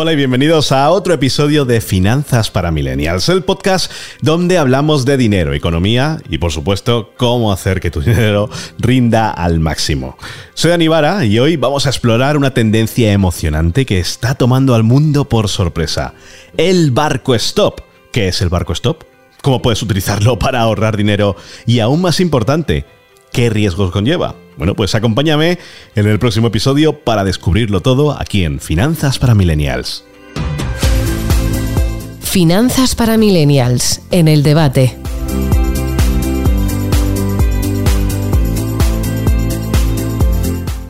Hola y bienvenidos a otro episodio de Finanzas para Millennials, el podcast donde hablamos de dinero, economía y por supuesto cómo hacer que tu dinero rinda al máximo. Soy Anibara y hoy vamos a explorar una tendencia emocionante que está tomando al mundo por sorpresa. El barco stop. ¿Qué es el barco stop? ¿Cómo puedes utilizarlo para ahorrar dinero? Y aún más importante, ¿qué riesgos conlleva? Bueno, pues acompáñame en el próximo episodio para descubrirlo todo aquí en Finanzas para Millennials. Finanzas para Millennials, en el debate.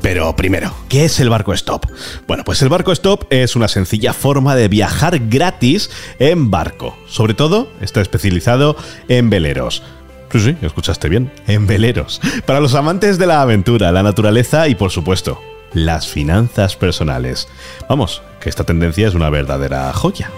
Pero primero, ¿qué es el barco stop? Bueno, pues el barco stop es una sencilla forma de viajar gratis en barco. Sobre todo está especializado en veleros. Sí, sí, escuchaste bien. En veleros. Para los amantes de la aventura, la naturaleza y, por supuesto, las finanzas personales. Vamos, que esta tendencia es una verdadera joya.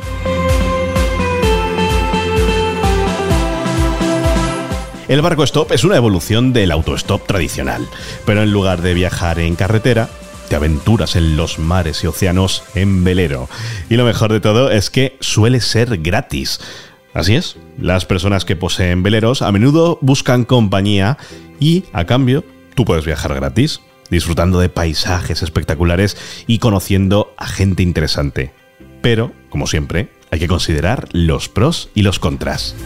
El barco stop es una evolución del autostop tradicional, pero en lugar de viajar en carretera, te aventuras en los mares y océanos en velero. Y lo mejor de todo es que suele ser gratis. Así es, las personas que poseen veleros a menudo buscan compañía y, a cambio, tú puedes viajar gratis, disfrutando de paisajes espectaculares y conociendo a gente interesante. Pero, como siempre, hay que considerar los pros y los contras.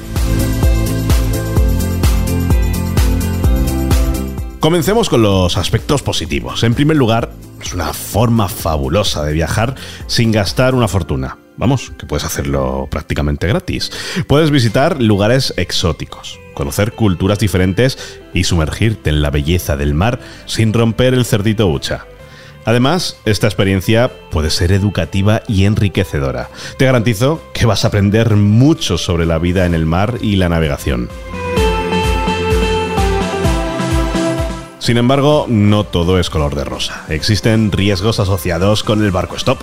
Comencemos con los aspectos positivos. En primer lugar, es una forma fabulosa de viajar sin gastar una fortuna. Vamos, que puedes hacerlo prácticamente gratis. Puedes visitar lugares exóticos, conocer culturas diferentes y sumergirte en la belleza del mar sin romper el cerdito hucha. Además, esta experiencia puede ser educativa y enriquecedora. Te garantizo que vas a aprender mucho sobre la vida en el mar y la navegación. Sin embargo, no todo es color de rosa. Existen riesgos asociados con el barco stop.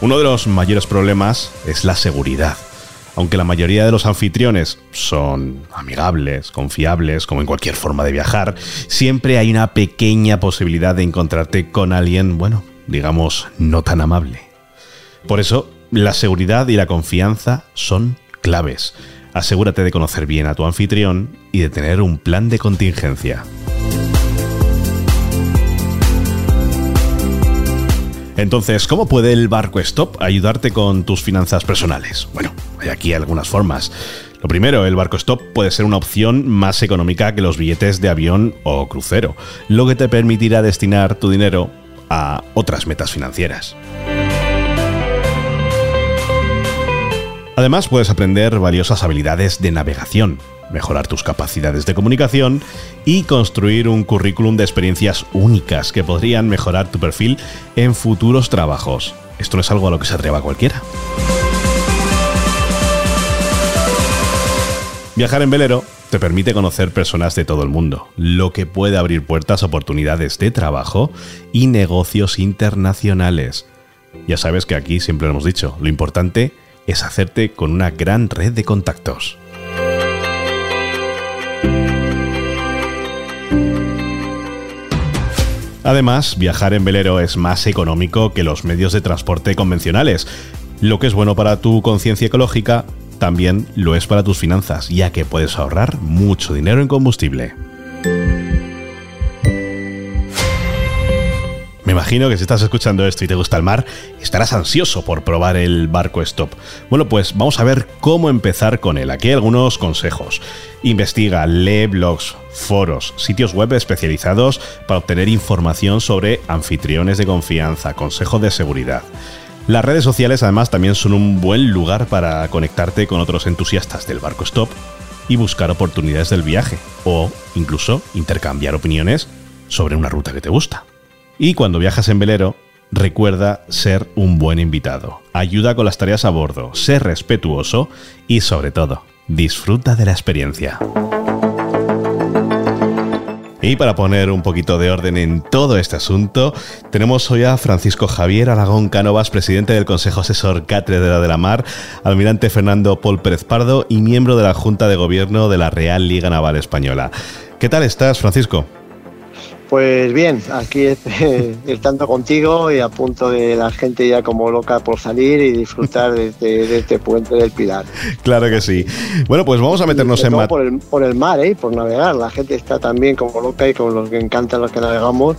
Uno de los mayores problemas es la seguridad. Aunque la mayoría de los anfitriones son amigables, confiables, como en cualquier forma de viajar, siempre hay una pequeña posibilidad de encontrarte con alguien, bueno, digamos, no tan amable. Por eso, la seguridad y la confianza son claves. Asegúrate de conocer bien a tu anfitrión y de tener un plan de contingencia. Entonces, ¿cómo puede el barco stop ayudarte con tus finanzas personales? Bueno, hay aquí algunas formas. Lo primero, el barco stop puede ser una opción más económica que los billetes de avión o crucero, lo que te permitirá destinar tu dinero a otras metas financieras. Además, puedes aprender valiosas habilidades de navegación, mejorar tus capacidades de comunicación y construir un currículum de experiencias únicas que podrían mejorar tu perfil en futuros trabajos. Esto no es algo a lo que se atreva cualquiera. Viajar en velero te permite conocer personas de todo el mundo, lo que puede abrir puertas a oportunidades de trabajo y negocios internacionales. Ya sabes que aquí siempre lo hemos dicho, lo importante es hacerte con una gran red de contactos. Además, viajar en velero es más económico que los medios de transporte convencionales. Lo que es bueno para tu conciencia ecológica, también lo es para tus finanzas, ya que puedes ahorrar mucho dinero en combustible. Me imagino que si estás escuchando esto y te gusta el mar, estarás ansioso por probar el barco stop. Bueno, pues vamos a ver cómo empezar con él. Aquí hay algunos consejos. Investiga, lee blogs, foros, sitios web especializados para obtener información sobre anfitriones de confianza, consejos de seguridad. Las redes sociales además también son un buen lugar para conectarte con otros entusiastas del barco stop y buscar oportunidades del viaje o incluso intercambiar opiniones sobre una ruta que te gusta. Y cuando viajas en velero, recuerda ser un buen invitado. Ayuda con las tareas a bordo, sé respetuoso y sobre todo, disfruta de la experiencia. Y para poner un poquito de orden en todo este asunto, tenemos hoy a Francisco Javier Aragón Cánovas, presidente del Consejo Asesor Cátedra de la Mar, almirante Fernando Paul Pérez Pardo y miembro de la Junta de Gobierno de la Real Liga Naval Española. ¿Qué tal estás, Francisco? Pues bien, aquí estando contigo y a punto de la gente ya como loca por salir y disfrutar de este, puente del Pilar. Claro que sí. Bueno, pues vamos a meternos en mar. Por el, por el mar, ¿eh? por navegar. La gente está también como loca y con los que encantan los que navegamos,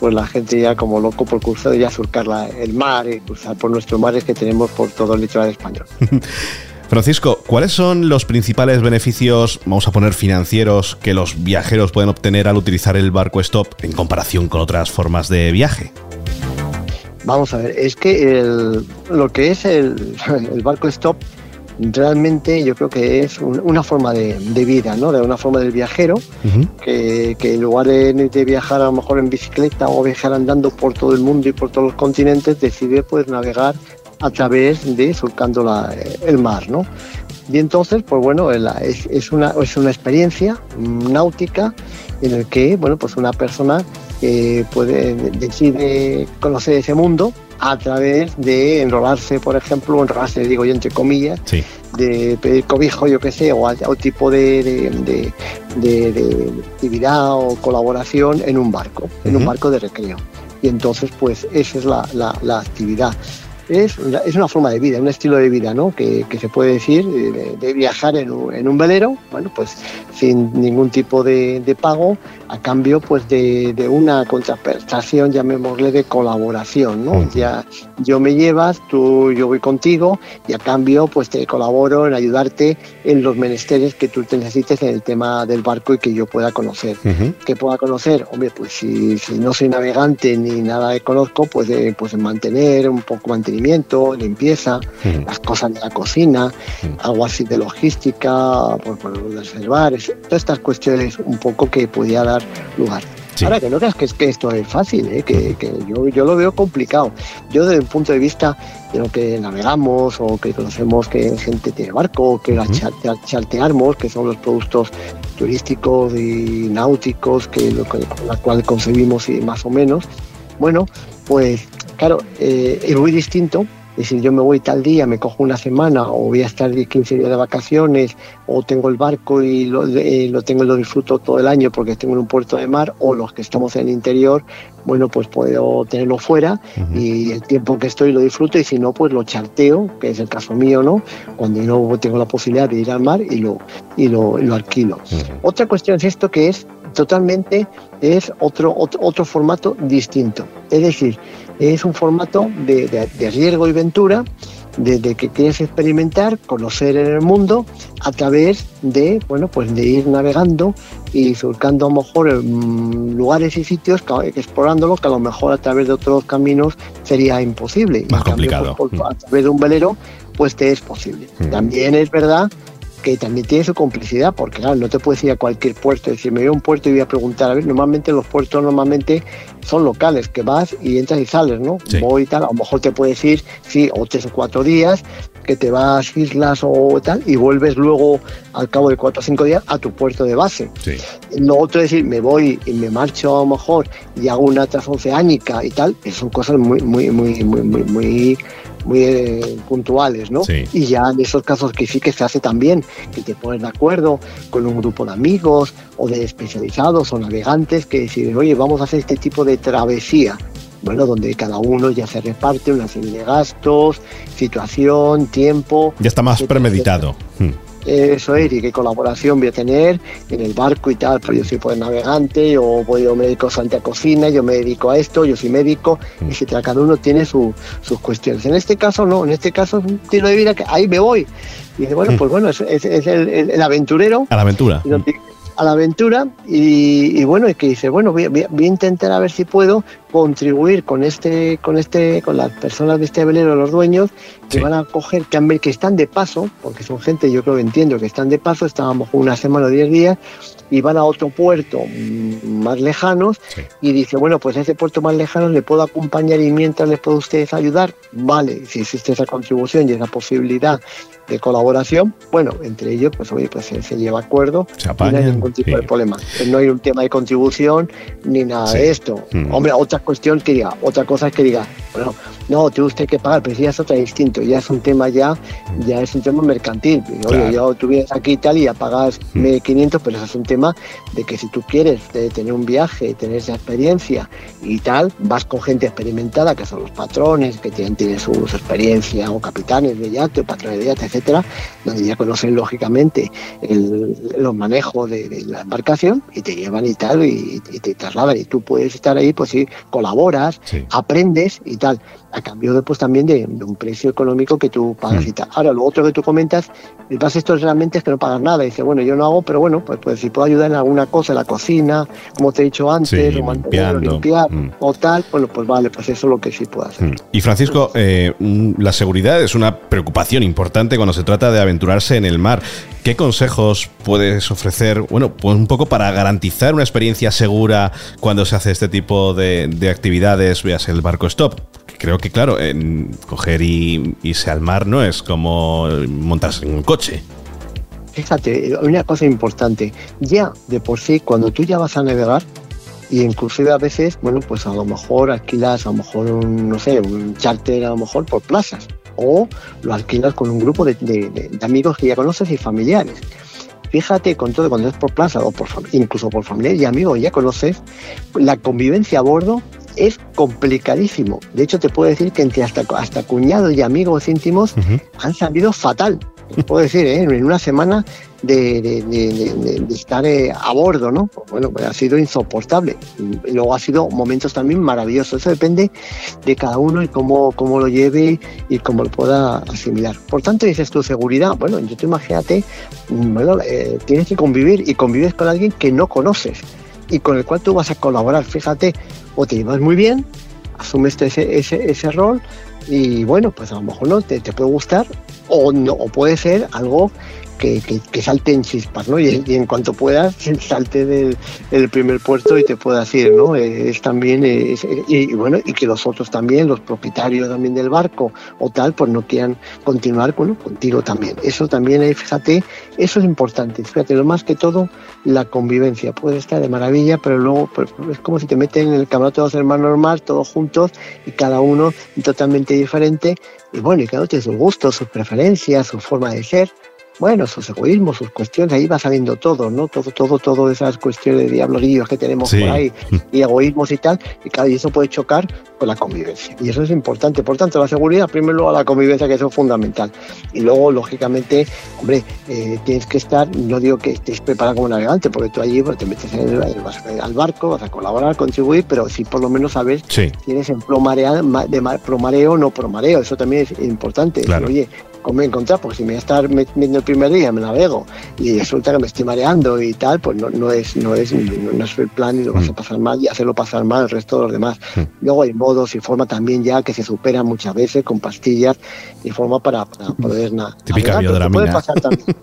pues la gente ya como loco por cruzar y ya surcar el mar y cruzar por nuestros mares que tenemos por todo el litoral español. Francisco, ¿cuáles son los principales beneficios, vamos a poner financieros, que los viajeros pueden obtener al utilizar el barco stop en comparación con otras formas de viaje? Vamos a ver, es que lo que es el, barco stop realmente yo creo que es una forma de, vida, ¿no? De una forma del viajero, que, en lugar de, de, viajar a lo mejor en bicicleta o viajar andando por todo el mundo y por todos los continentes, decide pues navegar a través de surcando la, el mar, ¿no? Y entonces, pues bueno, es, es, una, es una experiencia náutica en el que, bueno, pues una persona puede, decide conocer ese mundo a través de enrolarse, por ejemplo, enrolarse, digo yo entre comillas, de pedir cobijo, yo qué sé, o, o tipo de, de, de, actividad o colaboración en un barco, en un barco de recreo. Y entonces, pues esa es la, la, la actividad es, es una forma de vida, un estilo de vida, ¿no? Que, se puede decir de, viajar en un, en un, velero, bueno, pues sin ningún tipo de, pago, a cambio pues de, una contraprestación, llamémosle de colaboración, ¿no? Ya yo me llevas, tú yo voy contigo y a cambio pues te colaboro en ayudarte en los menesteres que tú te necesites en el tema del barco y que yo pueda conocer. Que pueda conocer, hombre, pues si, si, no soy navegante ni nada que conozco, pues, pues en mantener, un poco mantenimiento, limpieza, las cosas de la cocina, algo así de logística, por, por reservar, todas estas cuestiones un poco que podía dar lugar. Ahora que no creas que, es, que esto es fácil, ¿eh? que, yo, yo, lo veo complicado. Yo desde un punto de vista de lo que navegamos o que conocemos que gente tiene barco, que la charteamos, que son los productos turísticos y náuticos que, lo, con la cual concebimos y más o menos, bueno, pues claro, eh, es muy distinto es decir, yo me voy tal día, me cojo una semana o voy a estar 15 días de vacaciones o tengo el barco y lo, lo tengo y lo disfruto todo el año porque tengo en un puerto de mar o los que estamos en el interior, bueno, pues puedo tenerlo fuera y el tiempo que estoy lo disfruto y si no, pues lo charteo, que es el caso mío, ¿no? Cuando no tengo la posibilidad de ir al mar y lo, y lo, alquilo. Otra cuestión es esto que es totalmente, es otro, otro, otro formato distinto. Es decir, es un formato de, riesgo y ventura, de, que quieres experimentar, conocer en el mundo a través de, bueno, pues de ir navegando y surcando a lo mejor lugares y sitios, explorándolo, que a lo mejor a través de otros caminos sería imposible. Más complicado. Pues, a través de un velero, pues te es posible. Mm. También es verdad que también tiene su complicidad, porque claro, no te puedes ir a cualquier puerto, es decir, me voy a un puerto y voy a preguntar, a ver, normalmente los puertos normalmente son locales, que vas y entras y sales, ¿no? Voy y tal, a lo mejor te puedes ir, sí, o tres o cuatro días, que te vas islas o tal, y vuelves luego al cabo de cuatro o cinco días a tu puerto de base. Sí. Lo otro es decir, me voy y me marcho a lo mejor y hago una transoceánica y tal, son cosas muy, muy, muy, muy, muy, muy muy eh, puntuales, ¿no? Y ya en esos casos que sí que se hace también, que te pones de acuerdo con un grupo de amigos o de especializados o navegantes que deciden, oye, vamos a hacer este tipo de travesía. Bueno, donde cada uno ya se reparte una serie de gastos, situación, tiempo. Ya está más premeditado. Hmm eso es, y qué colaboración voy a tener en el barco y tal, pues yo soy pues navegante, o voy yo me dedico a cocina, yo me dedico a esto, yo soy médico, mm. etcétera, cada uno tiene sus cuestiones. En este caso no, en este caso es un estilo de vida que ahí me voy. Y dice, bueno, mm. pues bueno, es, el, aventurero. A la aventura a la aventura y, bueno, y que dice, bueno, voy, a intentar a ver si puedo contribuir con este, con este, con las personas de este velero, los dueños, que van a coger, que, que están de paso, porque son gente, yo creo que entiendo que están de paso, estábamos una semana o diez días, y van a otro puerto mm, más lejanos, y dice, bueno, pues a ese puerto más lejano le puedo acompañar y mientras les puedo ustedes ayudar, vale, si existe esa contribución y esa posibilidad de colaboración, bueno, entre ellos, pues oye, pues se, lleva acuerdo, no hay ningún tipo de problema. No hay un tema de contribución ni nada de esto. Mm. Hombre, otra, cuestión que diga, otra cosa es que diga, bueno, no, tiene usted que pagar, pero si ya es otra distinto, ya es un tema ya, ya es un tema mercantil. Oye, yo tú vienes aquí y tal y ya pagas 500, pero eso es un tema de que si tú quieres tener un viaje, tener esa experiencia y tal, vas con gente experimentada, que son los patrones, que tienen, tienen su, experiencia, o capitanes de yate, o patrones de yate, etcétera, donde ya conocen lógicamente los manejos de, la embarcación y te llevan y tal, y, te trasladan. Y tú puedes estar ahí, pues sí, colaboras, aprendes y tal a cambio después también de, un precio económico que tú pagas hmm. y tal. Ahora, lo otro que tú comentas, el pasa esto realmente es que no pagas nada. Dice, bueno, yo no hago, pero bueno, pues, pues si puedo ayudar en alguna cosa, en la cocina, como te he dicho antes, o limpiar hmm. o tal, bueno, pues vale, pues eso es lo que sí puedo hacer. Hmm. Y Francisco, eh, la seguridad es una preocupación importante cuando se trata de aventurarse en el mar. ¿Qué consejos puedes ofrecer, bueno, pues un poco para garantizar una experiencia segura cuando se hace este tipo de, de actividades, veas el barco stop? creo que, claro, coger y irse al mar no es como montarse en un coche. Fíjate, una cosa importante, ya de por sí, cuando tú ya vas a navegar, y inclusive a veces, bueno, pues a lo mejor alquilas a lo mejor un, no sé, un charter a lo mejor por plazas, o lo alquilas con un grupo de, amigos que ya conoces y familiares. Fíjate con todo, cuando es por plaza o por, incluso por familiares y amigos ya conoces, la convivencia a bordo es complicadísimo. De hecho, te puedo decir que entre hasta, hasta cuñados y amigos íntimos han salido fatal. Te puedo decir, ¿eh? en una semana de, estar eh, a bordo, ¿no? Bueno, pues ha sido insoportable. Y luego ha sido momentos también maravillosos. Eso depende de cada uno y cómo, cómo lo lleve y cómo lo pueda asimilar. Por tanto, dices tu seguridad. Bueno, yo te imagínate, mm, bueno, eh, tienes que convivir y convives con alguien que no conoces y con el cual tú vas a colaborar. Fíjate, o te llevas muy bien, asumes ese, ese, ese rol y bueno, pues a lo mejor no te, te puede gustar o no, o puede ser algo que, que, salte en chispas, ¿no? Y, en cuanto puedas, salte del, primer puerto y te puedas ir, ¿no? Es también, y, bueno, y que los otros también, los propietarios también del barco o tal, pues no quieran continuar bueno, contigo también. Eso también, fíjate, eso es importante. Fíjate, lo más que todo, la convivencia. Puede estar de maravilla, pero luego pues, es como si te meten en el camarote de dos hermanos normal, todos juntos, y cada uno totalmente diferente. Y bueno, y cada uno tiene sus gustos, sus preferencias, su forma de ser bueno, sus egoísmos, sus cuestiones, ahí va saliendo todo, ¿no? Todo, todo, todo esas cuestiones de diablorillos que tenemos por ahí y egoísmos y tal, y claro, y eso puede chocar con la convivencia. Y eso es importante. Por tanto, la seguridad, primero a la convivencia, que eso es fundamental. Y luego, lógicamente, hombre, eh, tienes que estar, no digo que estés preparado como navegante, porque tú allí pues, te metes en el, vas al barco, vas a colaborar, contribuir, pero sí por lo menos saber si tienes en promareo, de promareo o no promareo. Eso también es importante. Oye, me encontrar, porque si me voy a estar metiendo el primer día, me navego y resulta que me estoy mareando y tal, pues no, no, es, no, es, no, es el plan y lo vas a mm. pasar mal y hacerlo pasar mal el resto de los demás. Mm. Luego hay modos y forma también ya que se superan muchas veces con pastillas y forma para, poder nada. Típica puede pasar también.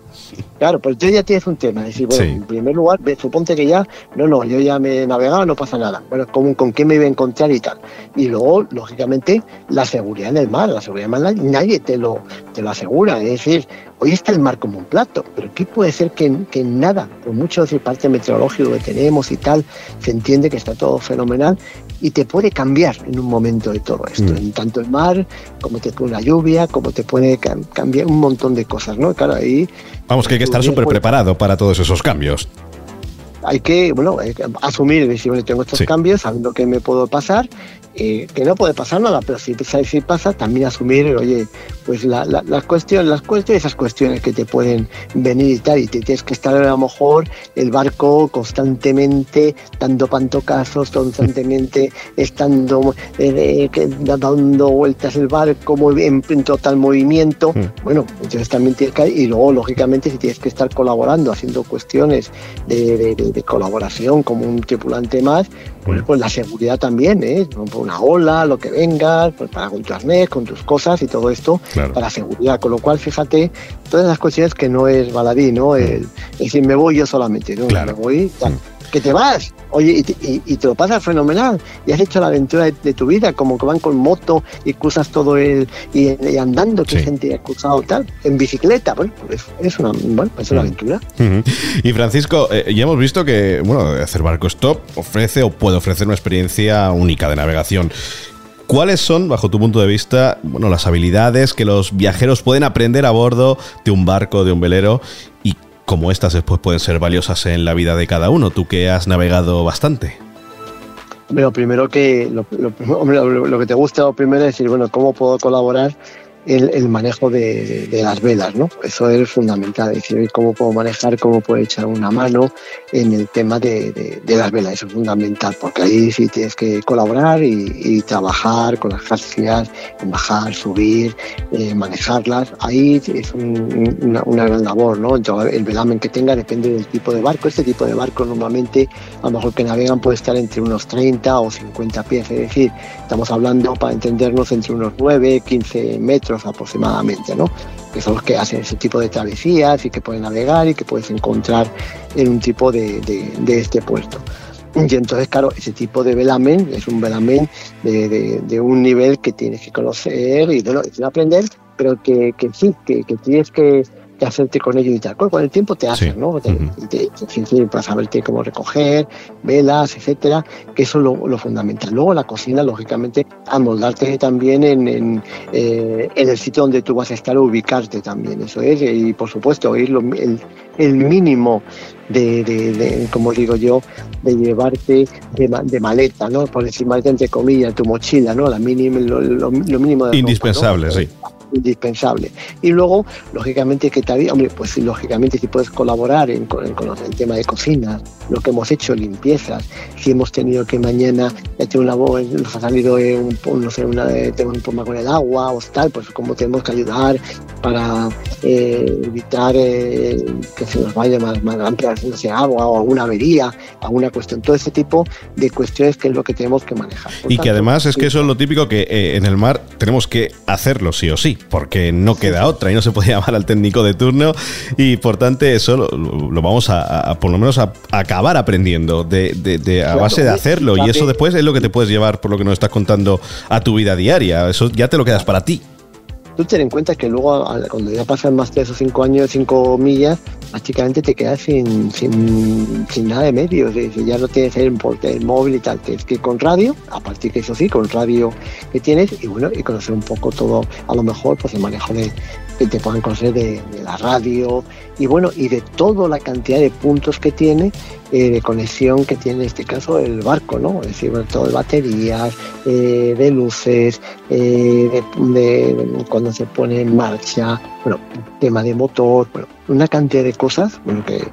claro, pues yo ya tienes un tema, decir, bueno, en primer lugar, suponte que ya, no, no, yo ya me he navegado, no pasa nada. Bueno, ¿con, con qué me iba a encontrar y tal? Y luego, lógicamente, la seguridad en el mar, la seguridad en el mar, nadie te lo, te lo asegura. Es decir, hoy está el mar como un plato, pero ¿qué puede ser que, que nada, por mucho decir parte meteorológico que tenemos y tal, se entiende que está todo fenomenal y te puede cambiar en un momento de todo esto, mm. en tanto el mar, como te pone la lluvia, como te puede cambiar un montón de cosas, ¿no? Claro, ahí... Vamos, que hay que estar súper preparado para todos esos cambios hay que, bueno, asumir, decir, bueno, tengo estos cambios, sabiendo que me puedo pasar, eh, que no puede pasar nada, pero si, si pasa, también asumir, oye, pues la, las cuestiones, las cuestiones, esas cuestiones que te pueden venir y tal, y te tienes que estar a lo mejor el barco constantemente dando pantocazos, constantemente estando eh, dando vueltas el barco en, total movimiento. Mm. Bueno, entonces también tienes que, y luego lógicamente si tienes que estar colaborando, haciendo cuestiones de, de colaboración como un tripulante más, pues, pues la seguridad también, ¿eh? una ola, lo que venga, pues para con tu arnés, con tus cosas y todo esto para seguridad. Con lo cual, fíjate, todas las cuestiones que no es baladí, ¿no? El, decir, me voy yo solamente, ¿no? Me voy, tal. Que te vas, oye, y te, lo pasas fenomenal, y has hecho la aventura de, tu vida, como que van con moto y cruzas todo el, y, andando, que gente ha cruzado tal, en bicicleta, bueno, pues es una, bueno, es una aventura. Y Francisco, eh, ya hemos visto que, bueno, hacer barco stop ofrece o puede ofrecer una experiencia única de navegación. ¿Cuáles son, bajo tu punto de vista, bueno, las habilidades que los viajeros pueden aprender a bordo de un barco, de un velero como estas después pueden ser valiosas en la vida de cada uno, tú que has navegado bastante. Lo primero que lo, lo que te gusta lo primero es decir, bueno, ¿cómo puedo colaborar el, manejo de, las velas, ¿no? Eso es fundamental, es decir, cómo puedo manejar, cómo puedo echar una mano en el tema de, las velas, eso es fundamental, porque ahí sí tienes que colaborar y, trabajar con las gracias, bajar, subir, eh, manejarlas, ahí es una, gran labor, ¿no? el velamen que tenga depende del tipo de barco, este tipo de barco normalmente, a lo mejor que navegan puede estar entre unos 30 o 50 pies, es decir, estamos hablando, para entendernos, entre unos 9, 15 metros, aproximadamente, ¿no? que son los que hacen ese tipo de travesías y que pueden navegar y que puedes encontrar en un tipo de, este puerto. Y entonces, claro, ese tipo de velamen es un velamen de, un nivel que tienes que conocer y de, aprender, pero que, sí, que tienes que, que hacerte con ello y tal. Con el tiempo te haces, ¿no? Te, para saberte cómo recoger, velas, etcétera, que eso es lo, fundamental. Luego la cocina, lógicamente, amoldarte también en, en, eh, en, el sitio donde tú vas a estar, ubicarte también, eso es, y por supuesto, ir el, el mínimo de, de, como digo yo, de llevarte de, de, maleta, ¿no? Por decir maleta entre comillas, tu mochila, ¿no? La mínima, lo, mínimo de Indispensable, sí indispensable. Y luego, lógicamente, que te hombre, pues lógicamente si puedes colaborar en, con, el tema de cocina, lo que hemos hecho, limpiezas, si hemos tenido que mañana tener una voz, nos ha salido un, no sé, una, tengo un problema con el agua o tal, pues como tenemos que ayudar para eh, evitar eh, que se nos vaya más, más amplia, no sé, agua o alguna avería, alguna cuestión, todo ese tipo de cuestiones que es lo que tenemos que manejar. y que además es que eso es lo típico que eh, en el mar tenemos que hacerlo sí o sí porque no queda otra y no se puede llamar al técnico de turno y por tanto eso lo, vamos a, por lo menos a, acabar aprendiendo de, a base de hacerlo y eso después es lo que te puedes llevar por lo que nos estás contando a tu vida diaria, eso ya te lo quedas para ti tú ten en cuenta que luego cuando ya pasan más de esos cinco años, cinco millas, prácticamente te quedas sin, sin, nada de medios, ya no tienes el, el móvil y tal, tienes que ir con radio, a partir que eso sí, con radio que tienes, y bueno, y conocer un poco todo, a lo mejor pues el manejo de, que te puedan conocer de, la radio y bueno, y de toda la cantidad de puntos que tiene eh, de conexión que tiene en este caso el barco, ¿no? Es decir, todo de baterías, eh, de luces, eh, de, cuando se pone en marcha, bueno, tema de motor, bueno, una cantidad de cosas, bueno, que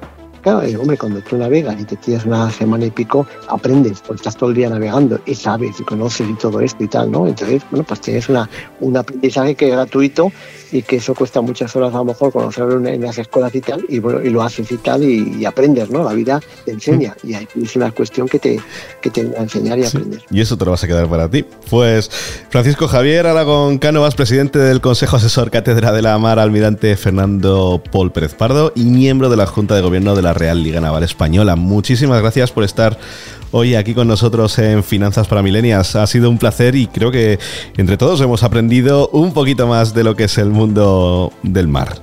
Claro, hombre, cuando tú navegas y te tienes una semana y pico, aprendes, porque estás todo el día navegando y sabes y conoces y todo esto y tal, ¿no? Entonces, bueno, pues tienes una, un aprendizaje que es gratuito y que eso cuesta muchas horas a lo mejor conocerlo en, las escuelas y tal, y bueno, y lo haces y tal, y, aprendes, ¿no? La vida te enseña, mm. y es una cuestión que te, que te enseñar y aprender. Y eso te lo vas a quedar para ti. Pues Francisco Javier Aragón Cánovas, presidente del Consejo Asesor Cátedra de la Mar, almirante Fernando Paul Pérez Pardo y miembro de la Junta de Gobierno de la Real Liga Naval Española. Muchísimas gracias por estar hoy aquí con nosotros en Finanzas para Milenias. Ha sido un placer y creo que entre todos hemos aprendido un poquito más de lo que es el mundo del mar.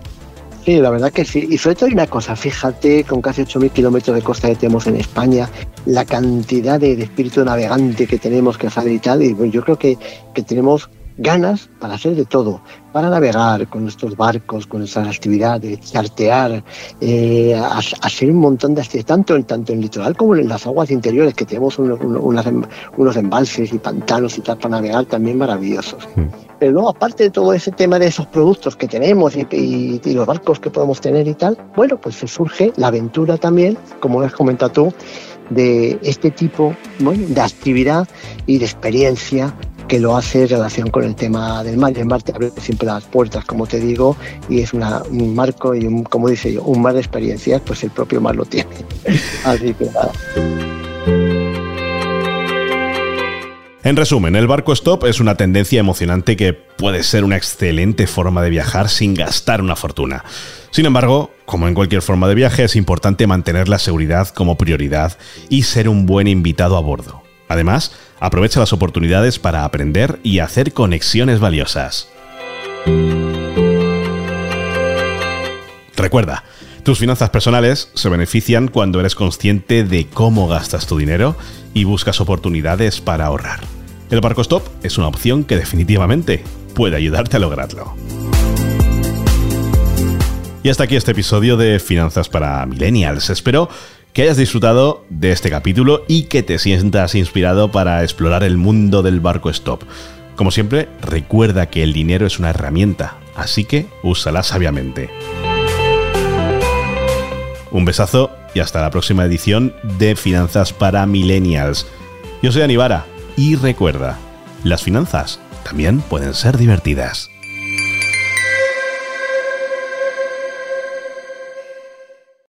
Sí, la verdad que sí. Y sobre todo hay una cosa, fíjate, con casi 8.000 kilómetros de costa que tenemos en España, la cantidad de, espíritu navegante que tenemos que hacer y tal, y yo creo que, que tenemos ganas para hacer de todo, para navegar con nuestros barcos, con nuestras actividades, chartear, eh, hacer un montón de actividades, tanto en, tanto en el litoral como en las aguas interiores, que tenemos unos, unos, embalses y pantanos y tal para navegar también maravillosos. Mm. Pero luego, aparte de todo ese tema de esos productos que tenemos y, los barcos que podemos tener y tal, bueno, pues se surge la aventura también, como has comentado tú, de este tipo de actividad y de experiencia que lo hace en relación con el tema del mar. el mar te abre siempre las puertas, como te digo, y es un marco y, un, como dice yo, un mar de experiencias, pues el propio mar lo tiene. Así que nada. En resumen, el barco stop es una tendencia emocionante que puede ser una excelente forma de viajar sin gastar una fortuna. Sin embargo, como en cualquier forma de viaje, es importante mantener la seguridad como prioridad y ser un buen invitado a bordo. Además, aprovecha las oportunidades para aprender y hacer conexiones valiosas. Recuerda, tus finanzas personales se benefician cuando eres consciente de cómo gastas tu dinero y buscas oportunidades para ahorrar. El barco stop es una opción que definitivamente puede ayudarte a lograrlo. Y hasta aquí este episodio de Finanzas para Millennials. Espero que hayas disfrutado de este capítulo y que te sientas inspirado para explorar el mundo del barco stop. Como siempre, recuerda que el dinero es una herramienta, así que úsala sabiamente. Un besazo y hasta la próxima edición de Finanzas para Millennials. Yo soy Anibara y recuerda, las finanzas también pueden ser divertidas.